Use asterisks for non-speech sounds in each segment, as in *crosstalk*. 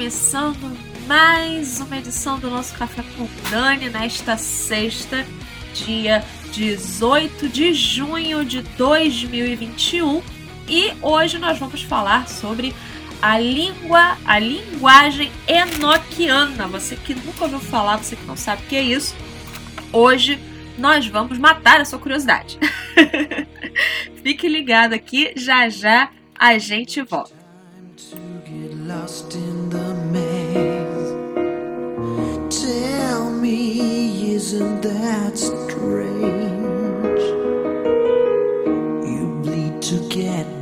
Começando mais uma edição do nosso Café com Dani nesta sexta, dia 18 de junho de 2021. E hoje nós vamos falar sobre a língua, a linguagem enoquiana. Você que nunca ouviu falar, você que não sabe o que é isso, hoje nós vamos matar a sua curiosidade. *laughs* Fique ligado aqui, já já a gente volta. me, isn't that strange? You bleed to get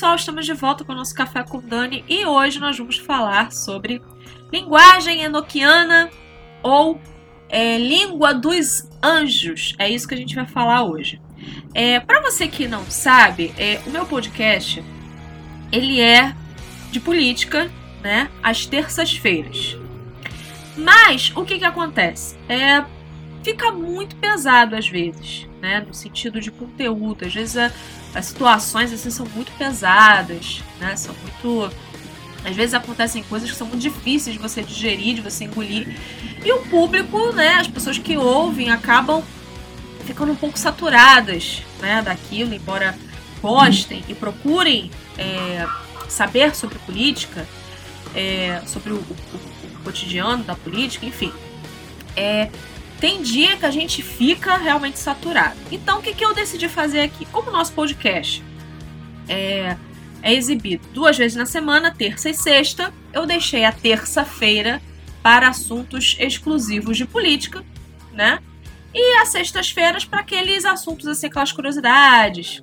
pessoal, estamos de volta com o nosso Café com Dani e hoje nós vamos falar sobre linguagem enoquiana ou é, língua dos anjos. É isso que a gente vai falar hoje. É, Para você que não sabe, é, o meu podcast ele é de política, né? Às terças-feiras. Mas o que que acontece? É, fica muito pesado às vezes, né? No sentido de conteúdo. Às vezes a, as situações assim são muito pesadas, né? São muito às vezes acontecem coisas que são muito difíceis de você digerir, de você engolir. E o público, né, as pessoas que ouvem acabam ficando um pouco saturadas, né, daquilo, embora gostem e procurem é, saber sobre política, é, sobre o, o, o, cotidiano da política, enfim. É, tem dia que a gente fica realmente saturado. Então, o que, que eu decidi fazer aqui? Como o nosso podcast é, é exibido duas vezes na semana, terça e sexta, eu deixei a terça-feira para assuntos exclusivos de política, né? E as sextas-feiras para aqueles assuntos, assim, aquelas curiosidades,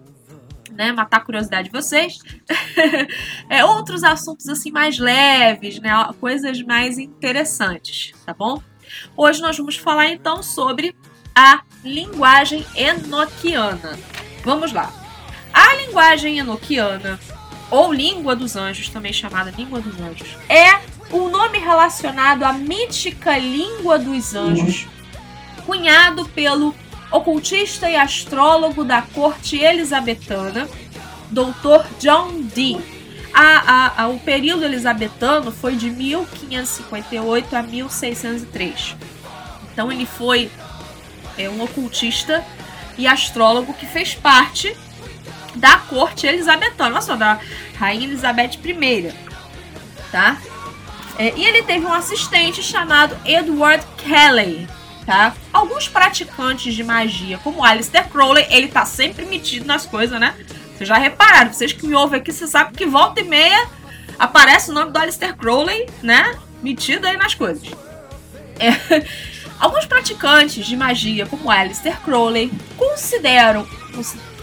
né? Matar a curiosidade de vocês. *laughs* é, outros assuntos, assim, mais leves, né? Coisas mais interessantes, tá bom? Hoje nós vamos falar então sobre a linguagem enoquiana. Vamos lá. A linguagem enoquiana, ou língua dos anjos, também chamada língua dos anjos, é o nome relacionado à mítica língua dos anjos, cunhado pelo ocultista e astrólogo da corte elisabetana, Dr. John Dee a, a, a, o período elisabetano foi de 1558 a 1603. Então ele foi é, um ocultista e astrólogo que fez parte da corte elisabetana, olha só, da rainha Elizabeth I, tá? É, e ele teve um assistente chamado Edward Kelly, tá? Alguns praticantes de magia, como Alistair Crowley, ele tá sempre metido nas coisas, né? Vocês já repararam, vocês que me ouvem aqui, vocês sabem que volta e meia aparece o nome do Alistair Crowley, né? Metido aí nas coisas. É. *laughs* Alguns praticantes de magia, como Alistair Crowley, consideram,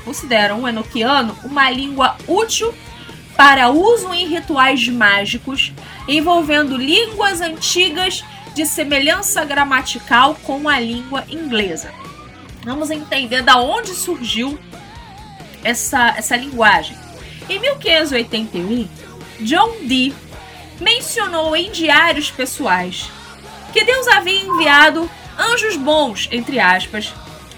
consideram o enoquiano uma língua útil para uso em rituais mágicos envolvendo línguas antigas de semelhança gramatical com a língua inglesa. Vamos entender da onde surgiu essa, essa linguagem. Em 1581, John Dee mencionou em diários pessoais que Deus havia enviado anjos bons, entre aspas,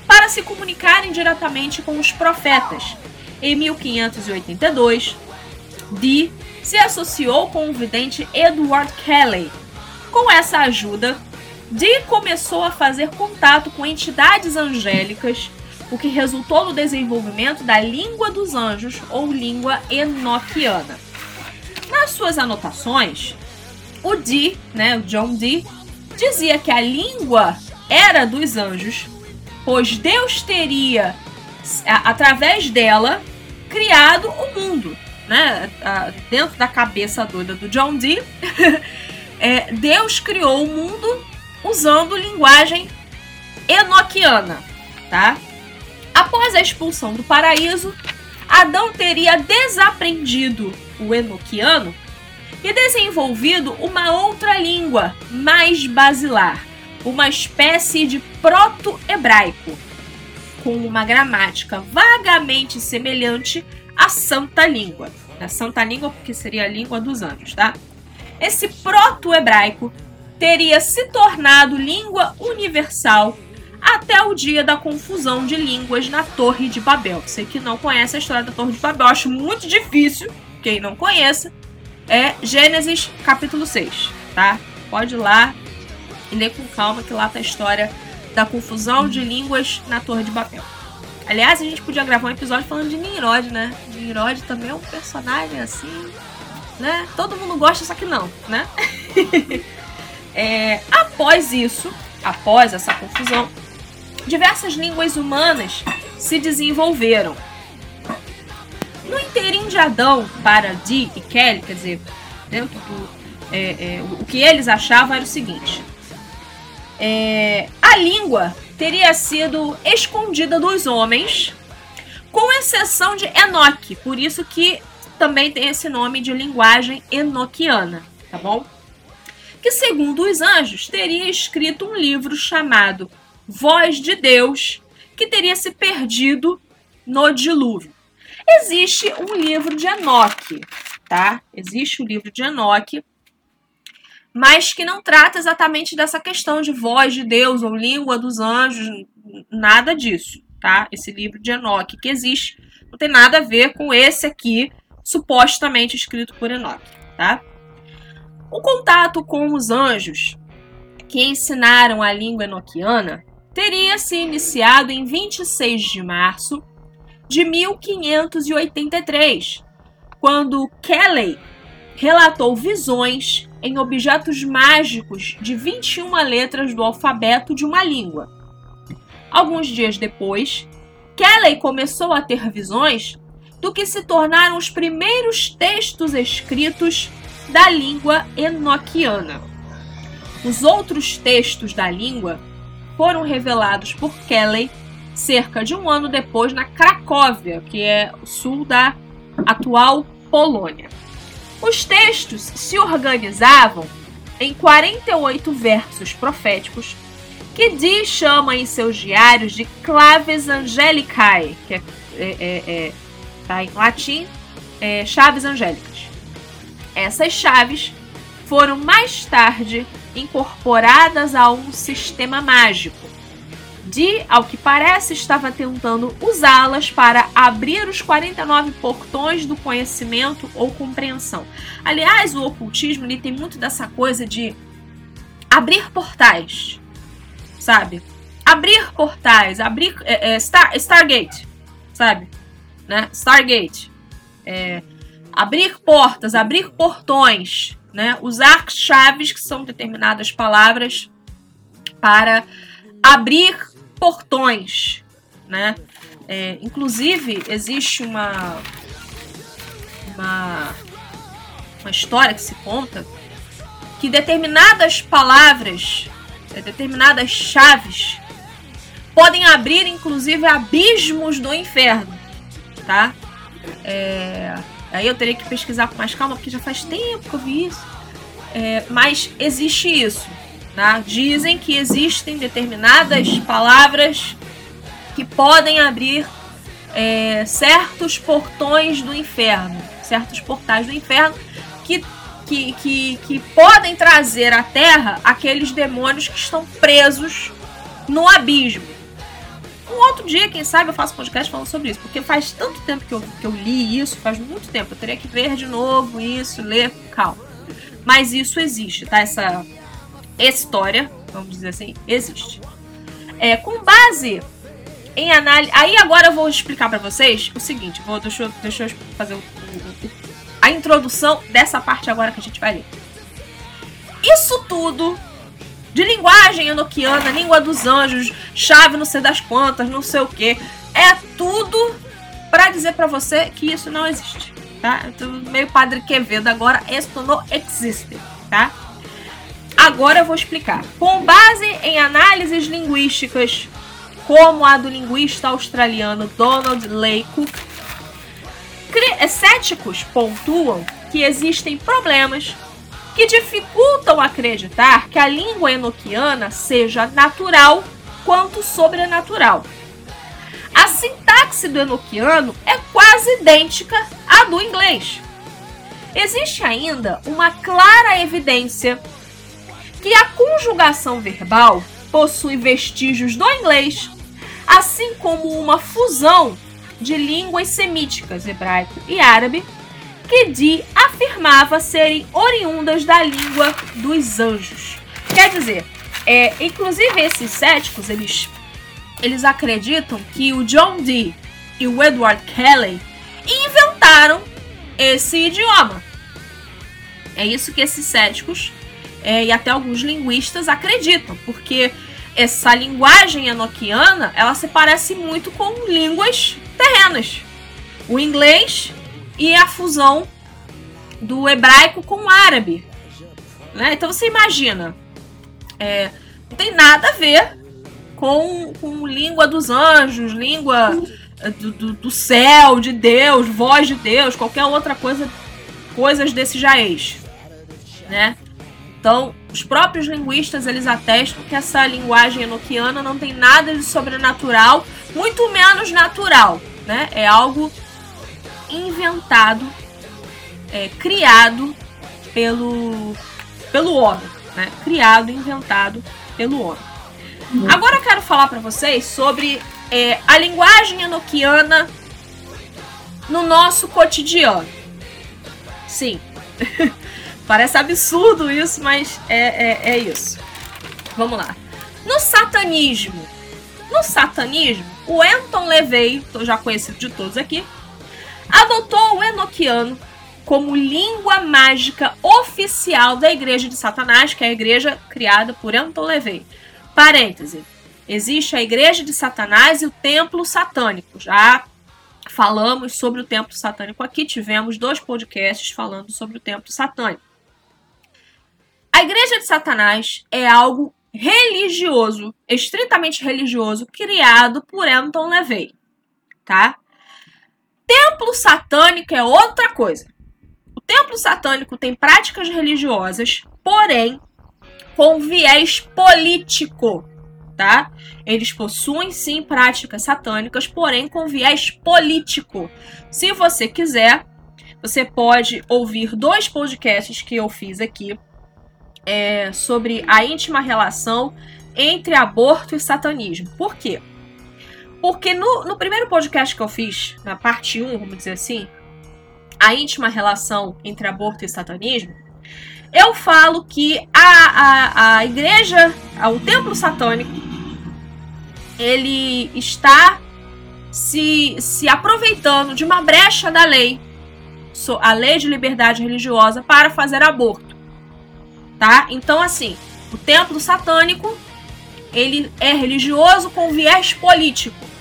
para se comunicarem diretamente com os profetas. Em 1582, Dee se associou com o vidente Edward Kelly. Com essa ajuda, Dee começou a fazer contato com entidades angélicas o que resultou no desenvolvimento da língua dos anjos ou língua enoquiana. Nas suas anotações, o Dee, né, o John Dee, dizia que a língua era dos anjos, pois Deus teria, através dela, criado o mundo. Né? Dentro da cabeça doida do John Dee, *laughs* é, Deus criou o mundo usando linguagem enoquiana, tá? Após a expulsão do paraíso, Adão teria desaprendido o enoquiano e desenvolvido uma outra língua mais basilar, uma espécie de proto-hebraico, com uma gramática vagamente semelhante à Santa Língua. A Santa Língua, porque seria a língua dos anjos, tá? Esse proto-hebraico teria se tornado língua universal até o dia da confusão de línguas na Torre de Babel. Você que não conhece a história da Torre de Babel, acho muito difícil, quem não conheça, é Gênesis capítulo 6, tá? Pode ir lá e ler com calma que lá tá a história da confusão de línguas na Torre de Babel. Aliás, a gente podia gravar um episódio falando de Nimrod, né? Nimrod também é um personagem assim, né? Todo mundo gosta, só que não, né? *laughs* é, após isso, após essa confusão, diversas línguas humanas se desenvolveram. No inteirinho de Adão para Dee e Kelly, quer dizer, dentro do, é, é, o que eles achavam era o seguinte: é, a língua teria sido escondida dos homens, com exceção de Enoque, por isso que também tem esse nome de linguagem enoquiana, tá bom? Que segundo os anjos teria escrito um livro chamado voz de Deus que teria se perdido no dilúvio. Existe um livro de Enoque, tá? Existe o um livro de Enoque, mas que não trata exatamente dessa questão de voz de Deus ou língua dos anjos, nada disso, tá? Esse livro de Enoque que existe não tem nada a ver com esse aqui, supostamente escrito por Enoque, tá? O contato com os anjos que ensinaram a língua enoquiana teria se iniciado em 26 de março de 1583, quando Kelly relatou visões em objetos mágicos de 21 letras do alfabeto de uma língua. Alguns dias depois, Kelly começou a ter visões do que se tornaram os primeiros textos escritos da língua enoquiana. Os outros textos da língua foram revelados por Kelly cerca de um ano depois na Cracóvia, que é o sul da atual Polônia. Os textos se organizavam em 48 versos proféticos que Dee chama em seus diários de claves angelicae, que é, é, é, é tá em latim, é, chaves angélicas. Essas chaves foram mais tarde incorporadas a um sistema mágico. Di, ao que parece, estava tentando usá-las para abrir os 49 portões do conhecimento ou compreensão. Aliás, o ocultismo ele tem muito dessa coisa de abrir portais, sabe? Abrir portais, abrir é, é, Star, Stargate, sabe? Né? Stargate. É, abrir portas, abrir portões, né? Usar chaves, que são determinadas palavras, para abrir portões, né? É, inclusive, existe uma, uma, uma história que se conta que determinadas palavras, é, determinadas chaves, podem abrir, inclusive, abismos do inferno, tá? É, Aí eu teria que pesquisar com mais calma, porque já faz tempo que eu vi isso. É, mas existe isso. Né? Dizem que existem determinadas palavras que podem abrir é, certos portões do inferno, certos portais do inferno que, que, que, que podem trazer à Terra aqueles demônios que estão presos no abismo. Um outro dia, quem sabe, eu faço podcast falando sobre isso, porque faz tanto tempo que eu, que eu li isso, faz muito tempo. Eu teria que ver de novo isso, ler, calma. Mas isso existe, tá? Essa história, vamos dizer assim, existe. É, com base em análise. Aí agora eu vou explicar para vocês o seguinte: vou, deixa, eu, deixa eu fazer a introdução dessa parte agora que a gente vai ler. Isso tudo de linguagem enoquiana, língua dos anjos, chave não sei das quantas, não sei o que. É tudo para dizer para você que isso não existe, tá? Meio Padre Quevedo agora, esto não existe, tá? Agora eu vou explicar. Com base em análises linguísticas, como a do linguista australiano Donald Lake, céticos pontuam que existem problemas que dificultam acreditar que a língua enoquiana seja natural quanto sobrenatural. A sintaxe do enoquiano é quase idêntica à do inglês. Existe ainda uma clara evidência que a conjugação verbal possui vestígios do inglês, assim como uma fusão de línguas semíticas, hebraico e árabe, que Di afirmava serem oriundas da língua dos anjos. Quer dizer, é, inclusive esses céticos, eles, eles acreditam que o John Dee e o Edward Kelly inventaram esse idioma. É isso que esses céticos é, e até alguns linguistas acreditam, porque essa linguagem enoquiana ela se parece muito com línguas terrenas. O inglês e a fusão do hebraico com o árabe. Né? Então você imagina, é, não tem nada a ver com, com língua dos anjos, língua é, do, do, do, céu, de Deus, voz de Deus, qualquer outra coisa, coisas desse jaez, né? Então, os próprios linguistas eles atestam que essa linguagem enoquiana não tem nada de sobrenatural, muito menos natural, né? É algo inventado, é, criado pelo, pelo homem, né? Criado, inventado pelo homem. Uhum. Agora eu quero falar para vocês sobre é, a linguagem enoquiana no nosso cotidiano. Sim. *laughs* Parece absurdo isso, mas é, é, é isso. Vamos lá. No satanismo. No satanismo, o Anton LaVey, já conhecido de todos aqui, adotou o enoquiano como língua mágica oficial da Igreja de Satanás, que é a igreja criada por Anton LaVey. Parêntese. Existe a Igreja de Satanás e o Templo Satânico. Já falamos sobre o Templo Satânico aqui, tivemos dois podcasts falando sobre o Templo Satânico. A igreja de Satanás é algo religioso, estritamente religioso, criado por Anton LaVey, tá? Templo satânico é outra coisa. O templo satânico tem práticas religiosas, porém com viés político, tá? Eles possuem sim práticas satânicas, porém com viés político. Se você quiser, você pode ouvir dois podcasts que eu fiz aqui é, sobre a íntima relação entre aborto e satanismo. Por quê? Porque no, no primeiro podcast que eu fiz, na parte 1, vamos dizer assim, a íntima relação entre aborto e satanismo, eu falo que a, a, a igreja, o templo satânico, ele está se, se aproveitando de uma brecha da lei, a lei de liberdade religiosa, para fazer aborto tá? Então, assim, o templo satânico, ele é religioso com viés político,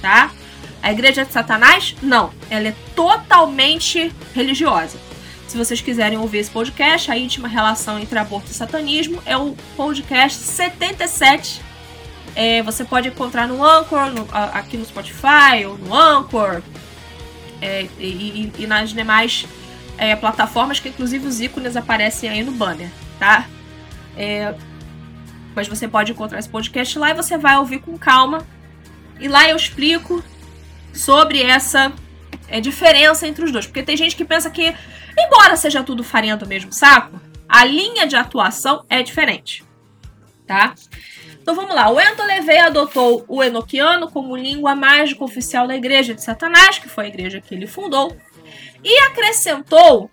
tá? A igreja de Satanás, não. Ela é totalmente religiosa. Se vocês quiserem ouvir esse podcast, a íntima relação entre aborto e satanismo, é o podcast 77. É, você pode encontrar no Anchor, no, aqui no Spotify, ou no Anchor, é, e, e, nas demais é, plataformas que inclusive os ícones aparecem aí no banner, tá? É, mas você pode encontrar esse podcast lá e você vai ouvir com calma. E lá eu explico sobre essa é, diferença entre os dois. Porque tem gente que pensa que, embora seja tudo farinha do mesmo saco, a linha de atuação é diferente. Tá? Então vamos lá. O Ento Levey adotou o enoquiano como língua mágica oficial da Igreja de Satanás, que foi a igreja que ele fundou e acrescentou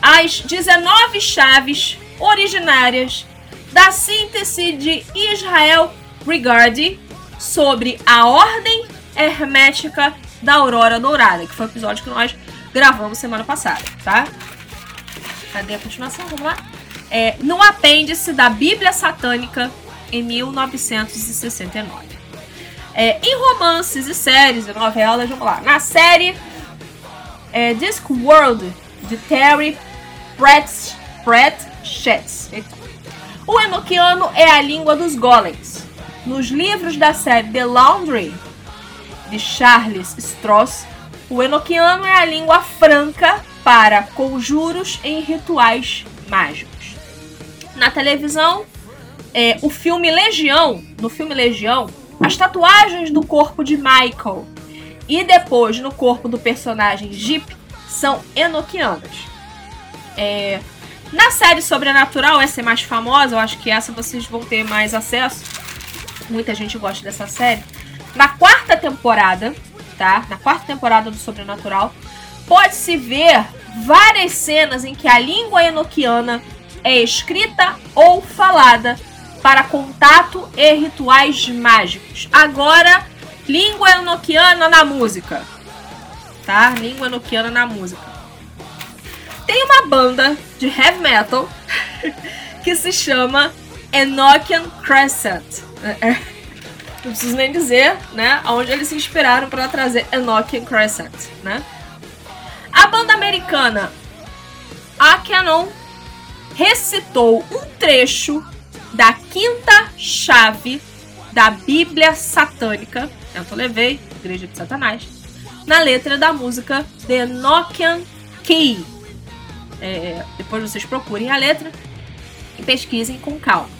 as 19 chaves originárias da síntese de Israel Regardie sobre a ordem hermética da aurora dourada, que foi o episódio que nós gravamos semana passada, tá? Cadê a continuação? Vamos lá. É, no apêndice da Bíblia Satânica em 1969. É, em romances e séries e novelas, vamos lá. Na série é, Discworld, de Terry Pratchett. O enoquiano é a língua dos golems. Nos livros da série The Laundry, de Charles Stross, o enoquiano é a língua franca para conjuros em rituais mágicos. Na televisão, é, o filme Legião, no filme Legião, as tatuagens do corpo de Michael e depois no corpo do personagem Jeep são enoquianas. É, na série Sobrenatural, essa é mais famosa, eu acho que essa vocês vão ter mais acesso. Muita gente gosta dessa série. Na quarta temporada, tá? Na quarta temporada do Sobrenatural, pode-se ver várias cenas em que a língua enoquiana é escrita ou falada para contato e rituais mágicos. Agora, língua enoquiana na música. Tá? Língua enoquiana na música. Tem uma banda de heavy metal *laughs* que se chama Enochian Crescent. É, é, não preciso nem dizer, né, onde eles se inspiraram para trazer Enochian Crescent, né? A banda americana Akenon recitou um trecho da quinta chave da Bíblia satânica, eu levei, Igreja de Satanás, na letra da música The Nokian Key. É, depois vocês procurem a letra e pesquisem com calma.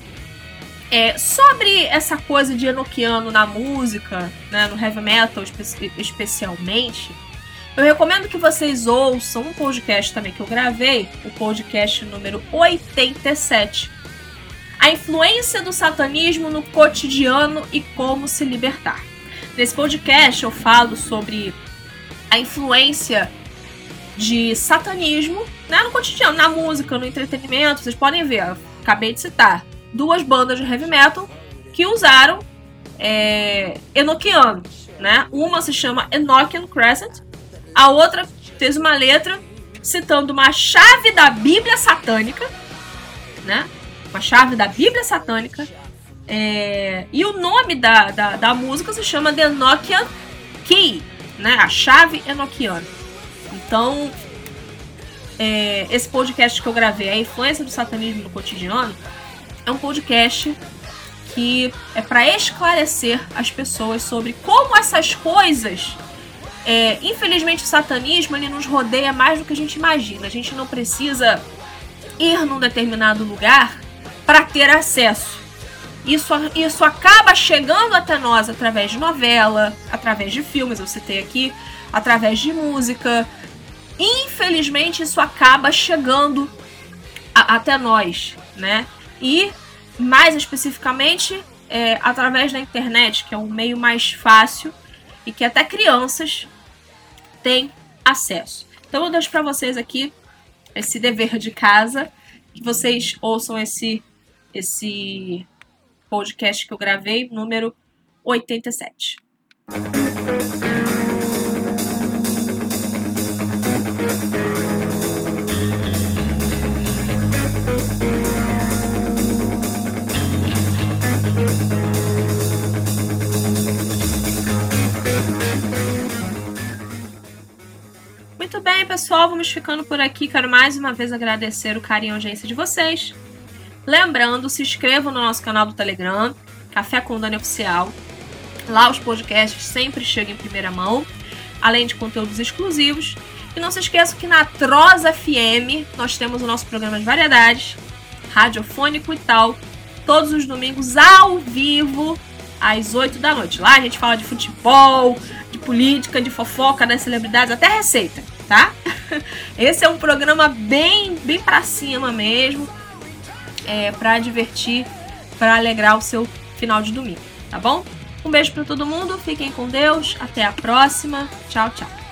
É, sobre essa coisa de enoquiano na música, né, no heavy metal espe especialmente, eu recomendo que vocês ouçam um podcast também que eu gravei, o podcast número 87, a influência do satanismo no cotidiano e como se libertar. Nesse podcast eu falo sobre a influência de satanismo né, no cotidiano, na música, no entretenimento. Vocês podem ver, acabei de citar duas bandas de heavy metal que usaram é, Enochiano. Né? Uma se chama Enochian Crescent, a outra fez uma letra citando uma chave da Bíblia satânica, né? uma chave da Bíblia satânica. É, e o nome da, da, da, música se chama The Nokian Key, né? A chave enoquiana. Então, é, esse podcast que eu gravei, A Influência do Satanismo no Cotidiano, é um podcast que é para esclarecer as pessoas sobre como essas coisas. É, infelizmente, o satanismo ele nos rodeia mais do que a gente imagina. A gente não precisa ir num determinado lugar para ter acesso. Isso, isso acaba chegando até nós através de novela, através de filmes, eu citei aqui, através de música. Infelizmente, isso acaba chegando a, até nós, né? E, mais especificamente, é, através da internet, que é um meio mais fácil e que até crianças têm acesso. Então, eu deixo para vocês aqui esse dever de casa, que vocês ouçam esse esse podcast que eu gravei, número 87. Muito bem, pessoal, vamos ficando por aqui. Quero mais uma vez agradecer o carinho e a audiência de vocês. Lembrando, se inscrevam no nosso canal do Telegram, Café com Dani Oficial. Lá os podcasts sempre chegam em primeira mão, além de conteúdos exclusivos. E não se esqueçam que na Troz FM nós temos o nosso programa de variedades, radiofônico e tal, todos os domingos ao vivo, às 8 da noite. Lá a gente fala de futebol, de política, de fofoca, das celebridades, até receita, tá? *laughs* Esse é um programa bem, bem pra cima mesmo é, para divertir, para alegrar o seu final de domingo, tá bom? Um beijo para todo mundo, fiquem com Deus, até a próxima, tchau, tchau.